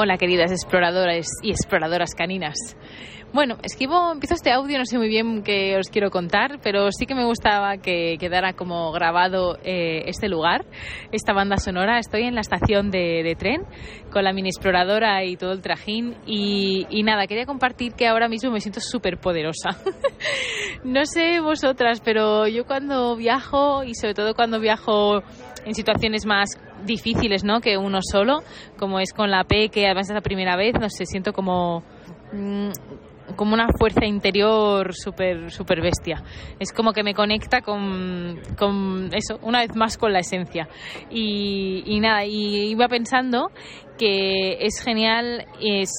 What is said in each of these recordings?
Hola queridas exploradoras y exploradoras caninas. Bueno, escribo, empiezo este audio, no sé muy bien qué os quiero contar, pero sí que me gustaba que quedara como grabado eh, este lugar, esta banda sonora. Estoy en la estación de, tren con la mini exploradora y todo el trajín y, y nada, quería compartir que ahora mismo me siento súper poderosa. no sé vosotras, pero yo cuando viajo y sobre todo cuando viajo en situaciones más difíciles, ¿no? Que uno solo, como es con la P, que además es la primera vez, no sé, siento como mm, como una fuerza interior súper super bestia. Es como que me conecta con, con, eso, una vez más con la esencia. Y, y nada, y iba pensando que es genial es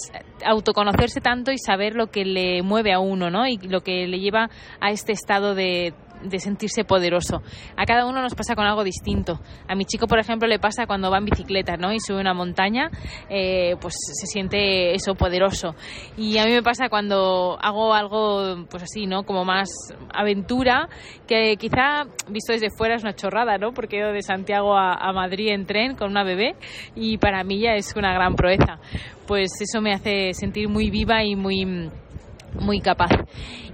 autoconocerse tanto y saber lo que le mueve a uno, ¿no? Y lo que le lleva a este estado de de sentirse poderoso. A cada uno nos pasa con algo distinto. A mi chico, por ejemplo, le pasa cuando va en bicicleta ¿no? y sube una montaña, eh, pues se siente eso poderoso. Y a mí me pasa cuando hago algo, pues así, ¿no? Como más aventura, que quizá visto desde fuera es una chorrada, ¿no? Porque he ido de Santiago a, a Madrid en tren con una bebé y para mí ya es una gran proeza. Pues eso me hace sentir muy viva y muy muy capaz.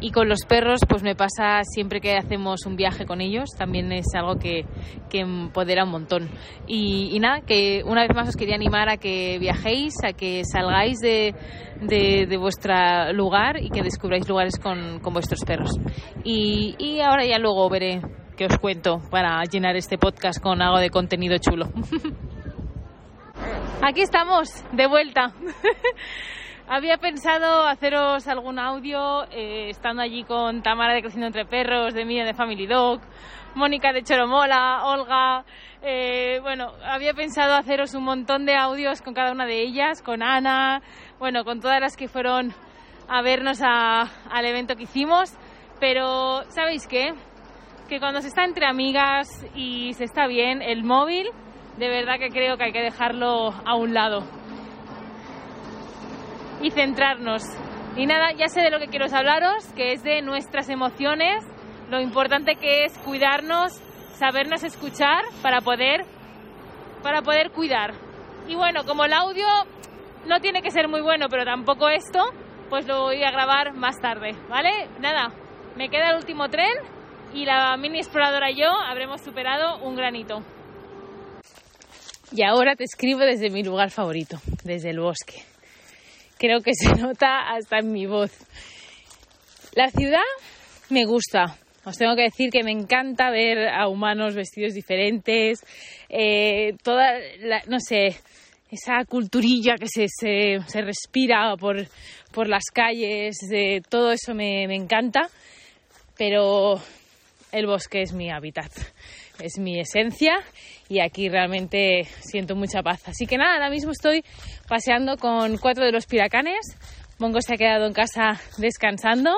Y con los perros, pues me pasa siempre que hacemos un viaje con ellos, también es algo que, que empodera un montón. Y, nada, que una vez más os quería animar a que viajéis, a que salgáis de, de, vuestro lugar y que descubráis lugares con, con vuestros perros. Y, y ahora ya luego veré qué os cuento para llenar este podcast con algo de contenido chulo. Aquí estamos, de vuelta. Había pensado haceros algún audio eh, estando allí con Tamara de Creciendo Entre Perros, de Mía de Family Dog, Mónica de Choromola, Olga. Eh, bueno, había pensado haceros un montón de audios con cada una de ellas, con Ana, bueno, con todas las que fueron a vernos al evento que hicimos. Pero, ¿sabéis qué? Que cuando se está entre amigas y se está bien, el móvil, de verdad que creo que hay que dejarlo a un lado y centrarnos. Y nada, ya sé de lo que quiero hablaros, que es de nuestras emociones, lo importante que es cuidarnos, sabernos escuchar para poder para poder cuidar. Y bueno, como el audio no tiene que ser muy bueno, pero tampoco esto, pues lo voy a grabar más tarde, ¿vale? Nada, me queda el último tren y la mini exploradora y yo habremos superado un granito. Y ahora te escribo desde mi lugar favorito, desde el bosque creo que se nota hasta en mi voz. La ciudad me gusta. Os tengo que decir que me encanta ver a humanos vestidos diferentes, eh, toda, la, no sé, esa culturilla que se, se, respira por, por, las calles, de, todo eso me, me encanta, pero el bosque es mi hábitat, es mi esencia y aquí realmente siento mucha paz. Así que nada, ahora mismo estoy paseando con cuatro de los piracanes. Mongo se ha quedado en casa descansando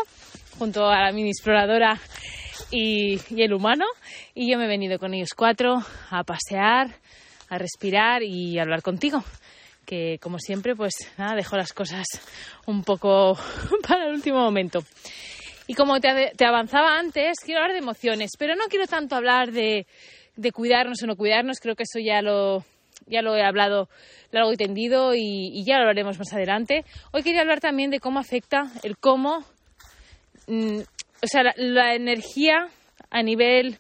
junto a la mini exploradora y, el humano y yo me he venido con ellos cuatro a pasear, a respirar y a hablar contigo que como siempre pues nada, dejo las cosas un poco para el último momento. Y como te, avanzaba antes, quiero hablar de emociones, pero no quiero tanto hablar de, de cuidarnos o no cuidarnos, creo que eso ya lo, ya lo he hablado largo y tendido y, ya lo hablaremos más adelante. Hoy quería hablar también de cómo afecta el cómo, mm, o sea, la, energía a nivel...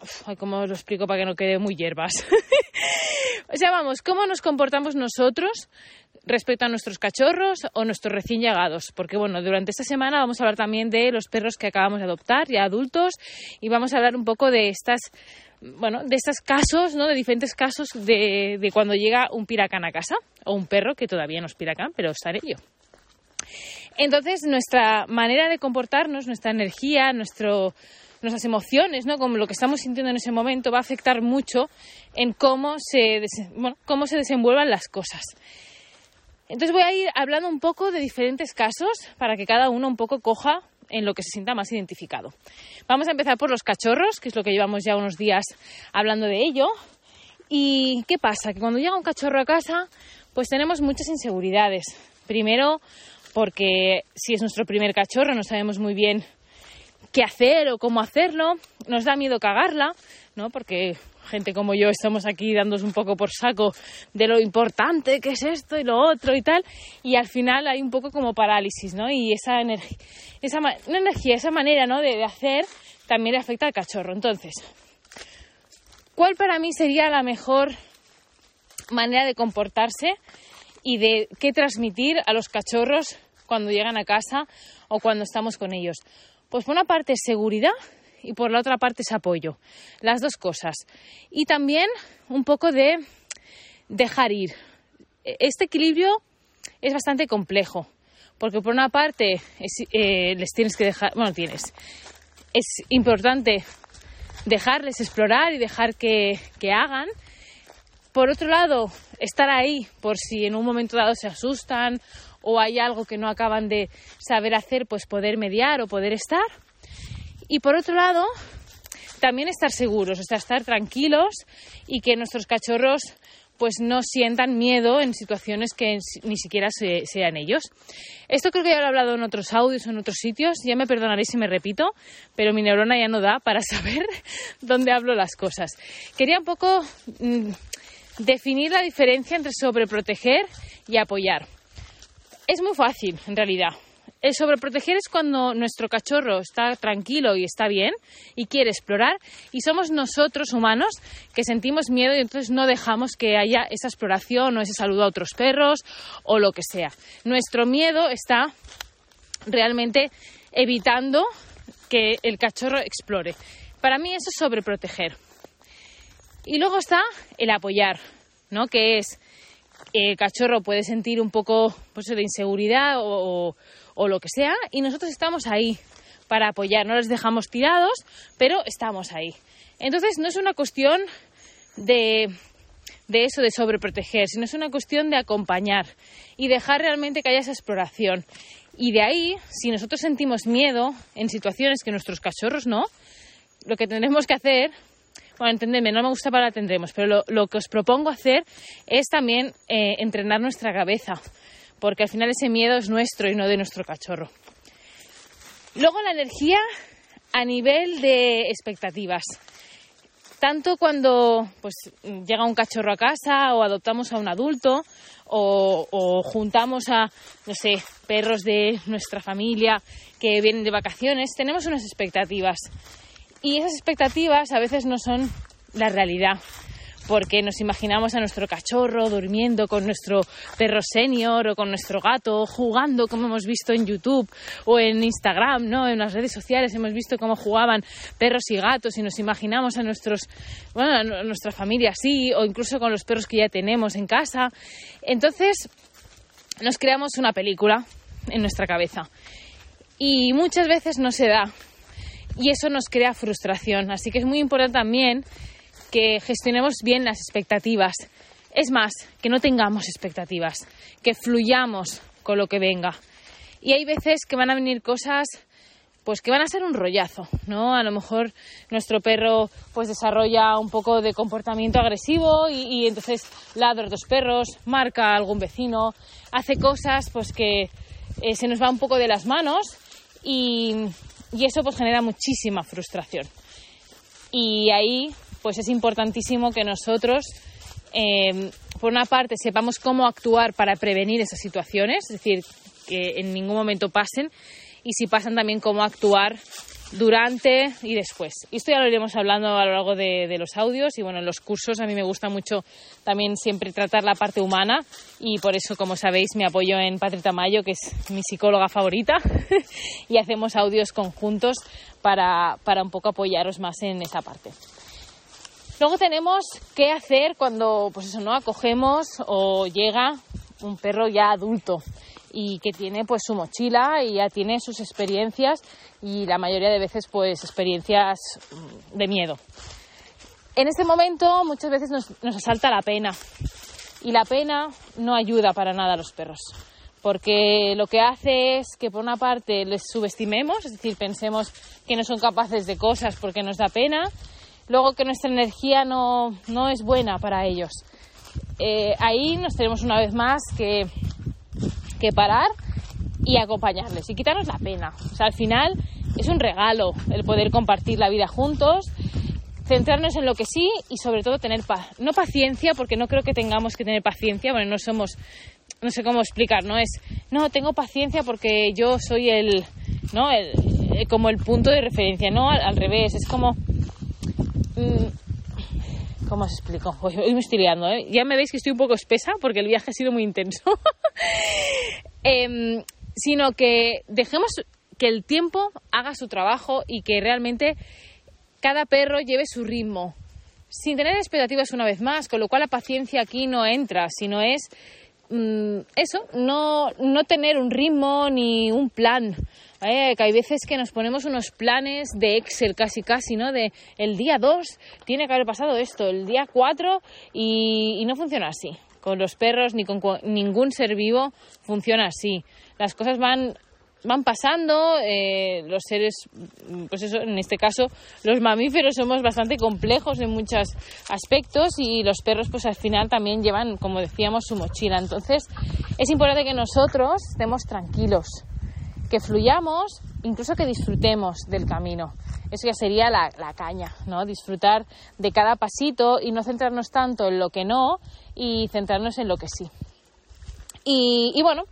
Uf, ¿Cómo lo explico para que no quede muy hierbas? o sea, vamos, cómo nos comportamos nosotros respecto a nuestros cachorros o nuestros recién llegados. Porque, bueno, durante esta semana vamos a hablar también de los perros que acabamos de adoptar, ya adultos, y vamos a hablar un poco de estas bueno, de estos casos, ¿no? De diferentes casos de, de cuando llega un piracán a casa o un perro que todavía no es piracán, pero está en ello. Entonces, nuestra manera de comportarnos, nuestra energía, nuestro, nuestras emociones, ¿no? Como lo que estamos sintiendo en ese momento va a afectar mucho en cómo se, bueno, cómo se desenvuelvan las cosas. Entonces voy a ir hablando un poco de diferentes casos para que cada uno un poco coja en lo que se sienta más identificado. Vamos a empezar por los cachorros, que es lo que llevamos ya unos días hablando de ello. ¿Y qué pasa? Que cuando llega un cachorro a casa, pues tenemos muchas inseguridades. Primero, porque si es nuestro primer cachorro, no sabemos muy bien qué hacer o cómo hacerlo. Nos da miedo cagarla, ¿no? Porque gente como yo estamos aquí dándonos un poco por saco de lo importante que es esto y lo otro y tal, y al final hay un poco como parálisis, ¿no? Y esa energía, esa energía, esa manera, ¿no? De, de hacer también le afecta al cachorro. Entonces, ¿cuál para mí sería la mejor manera de comportarse y de qué transmitir a los cachorros cuando llegan a casa o cuando estamos con ellos? Pues por una parte seguridad y por la otra parte es apoyo. Las dos cosas. Y también un poco de dejar ir. Este equilibrio es bastante complejo, porque por una parte eh, les tienes que dejar, bueno, tienes, es importante dejarles explorar y dejar que, que hagan. Por otro lado, estar ahí por si en un momento dado se asustan o hay algo que no acaban de saber hacer, pues poder mediar o poder estar. Y por otro lado, también estar seguros, o sea, estar tranquilos y que nuestros cachorros pues no sientan miedo en situaciones que ni siquiera sean ellos. Esto creo que ya lo he hablado en otros audios o en otros sitios, ya me perdonaréis si me repito, pero mi neurona ya no da para saber dónde hablo las cosas. Quería un poco mm, definir la diferencia entre sobreproteger y apoyar. Es muy fácil, en realidad. El sobreproteger es cuando nuestro cachorro está tranquilo y está bien y quiere explorar y somos nosotros humanos que sentimos miedo y entonces no dejamos que haya esa exploración o ese saludo a otros perros o lo que sea. Nuestro miedo está realmente evitando que el cachorro explore. Para mí eso es sobreproteger. Y luego está el apoyar, ¿no? Que es el cachorro puede sentir un poco pues, de inseguridad o, lo que sea, y nosotros estamos ahí para apoyar, no les dejamos tirados, pero estamos ahí. Entonces no es una cuestión de, de eso, de sobreproteger, sino es una cuestión de acompañar y dejar realmente que haya esa exploración. Y de ahí, si nosotros sentimos miedo en situaciones que nuestros cachorros no, lo que tendremos que hacer bueno, entendeme, no me gusta para tendremos, pero lo, que os propongo hacer es también eh, entrenar nuestra cabeza, porque al final ese miedo es nuestro y no de nuestro cachorro. Luego la energía a nivel de expectativas. Tanto cuando pues, llega un cachorro a casa o adoptamos a un adulto o, o, juntamos a, no sé, perros de nuestra familia que vienen de vacaciones, tenemos unas expectativas. Y esas expectativas a veces no son la realidad, porque nos imaginamos a nuestro cachorro durmiendo con nuestro perro senior o con nuestro gato, jugando como hemos visto en YouTube o en Instagram, ¿no? En las redes sociales hemos visto cómo jugaban perros y gatos y nos imaginamos a nuestros, bueno, a nuestra familia así o incluso con los perros que ya tenemos en casa. Entonces, nos creamos una película en nuestra cabeza. Y muchas veces no se da y eso nos crea frustración. Así que es muy importante también que gestionemos bien las expectativas. Es más, que no tengamos expectativas, que fluyamos con lo que venga. Y hay veces que van a venir cosas pues que van a ser un rollazo, ¿no? A lo mejor nuestro perro pues desarrolla un poco de comportamiento agresivo y, entonces ladra a otros perros, marca a algún vecino, hace cosas pues que eh, se nos va un poco de las manos y, y eso pues genera muchísima frustración. Y ahí pues es importantísimo que nosotros, eh, por una parte, sepamos cómo actuar para prevenir esas situaciones, es decir, que en ningún momento pasen, y si pasan también cómo actuar durante y después. Esto ya lo iremos hablando a lo largo de, los audios y bueno, en los cursos a mí me gusta mucho también siempre tratar la parte humana y por eso, como sabéis, me apoyo en Patri Tamayo, que es mi psicóloga favorita, y hacemos audios conjuntos para, para un poco apoyaros más en esa parte. Luego tenemos qué hacer cuando, pues eso, ¿no? Acogemos o llega un perro ya adulto y que tiene pues su mochila y ya tiene sus experiencias y la mayoría de veces pues experiencias de miedo. En este momento muchas veces nos, nos asalta la pena y la pena no ayuda para nada a los perros porque lo que hace es que por una parte les subestimemos, es decir, pensemos que no son capaces de cosas porque nos da pena, luego que nuestra energía no, no es buena para ellos. Eh, ahí nos tenemos una vez más que que parar y acompañarles y quitarnos la pena. O sea, al final es un regalo el poder compartir la vida juntos. centrarnos en lo que sí y sobre todo tener paz. No paciencia, porque no creo que tengamos que tener paciencia, bueno, no somos, no sé cómo explicar, no es, no, tengo paciencia porque yo soy el, ¿no? El, eh, como el punto de referencia, no, al, revés, es como... Mm, ¿Cómo os explico? Hoy, me estoy liando, ¿eh? Ya me veis que estoy un poco espesa porque el viaje ha sido muy intenso. Em, sino que dejemos que el tiempo haga su trabajo y que realmente cada perro lleve su ritmo, sin tener expectativas una vez más, con lo cual la paciencia aquí no entra, sino es mm, eso, no, no tener un ritmo ni un plan. que hay veces que nos ponemos unos planes de Excel casi casi, ¿no? De el día 2 tiene que haber pasado esto, el día 4 y, y no funciona así. Con los perros ni con ningún ser vivo funciona así. Las cosas van van pasando, eh, los seres, pues eso, en este caso, los mamíferos somos bastante complejos en muchos aspectos y los perros, pues al final también llevan, como decíamos, su mochila. Entonces, es importante que nosotros estemos tranquilos, que fluyamos, incluso que disfrutemos del camino. Eso ya sería la, caña, ¿no? Disfrutar de cada pasito y no centrarnos tanto en lo que no y centrarnos en lo que sí. Y, y bueno,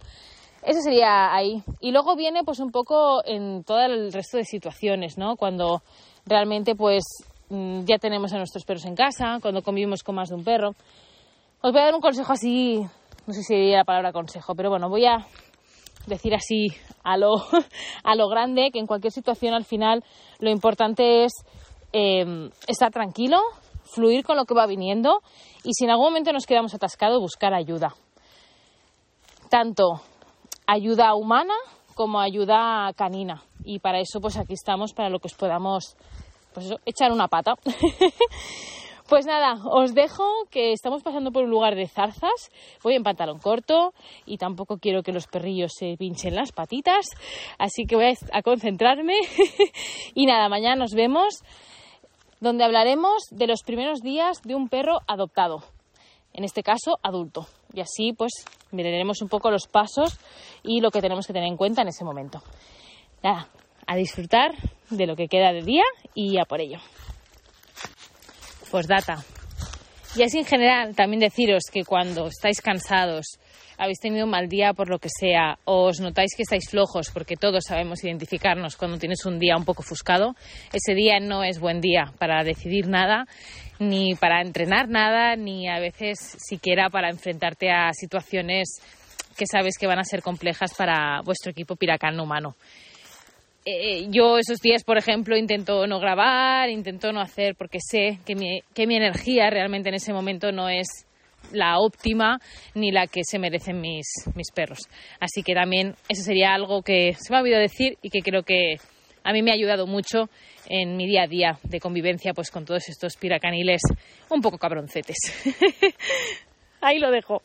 eso sería ahí. Y luego viene pues un poco en todo el resto de situaciones, ¿no? Cuando realmente pues mm, ya tenemos a nuestros perros en casa, cuando convivimos con más de un perro. Os voy a dar un consejo así, no sé si diría la palabra consejo, pero bueno, voy a decir así a lo, a lo grande, que en cualquier situación al final lo importante es em, estar tranquilo, fluir con lo que va viniendo y si en algún momento nos quedamos atascados, buscar ayuda. Tanto ayuda humana como ayuda canina. Y para eso, pues aquí estamos, para lo que os podamos pues echar una pata. pues nada, os dejo que estamos pasando por un lugar de zarzas. Voy en pantalón corto y tampoco quiero que los perrillos se pinchen las patitas. Así que voy a concentrarme. y nada, mañana nos vemos donde hablaremos de los primeros días de un perro adoptado. En este caso, adulto y así pues miraremos un poco los pasos y lo que tenemos que tener en cuenta en ese momento. Nada, a disfrutar de lo que queda de día y a por ello. Pues data. Y así en general también deciros que cuando estáis cansados, habéis tenido un mal día por lo que sea, o os notáis que estáis flojos, porque todos sabemos identificarnos cuando tienes un día un poco ofuscado, ese día no es buen día para decidir nada ni para entrenar nada, ni a veces siquiera para enfrentarte a situaciones que sabes que van a ser complejas para vuestro equipo piracán humano. Eh, yo esos días, por ejemplo, intento no grabar, intento no hacer, porque sé que que mi energía realmente en ese momento no es la óptima ni la que se merecen mis, mis perros. Así que también eso sería algo que se me ha olvidado decir y que creo que a mí me ha ayudado mucho en mi día a día de convivencia pues con todos estos piracaniles un poco cabroncetes. Ahí lo dejo.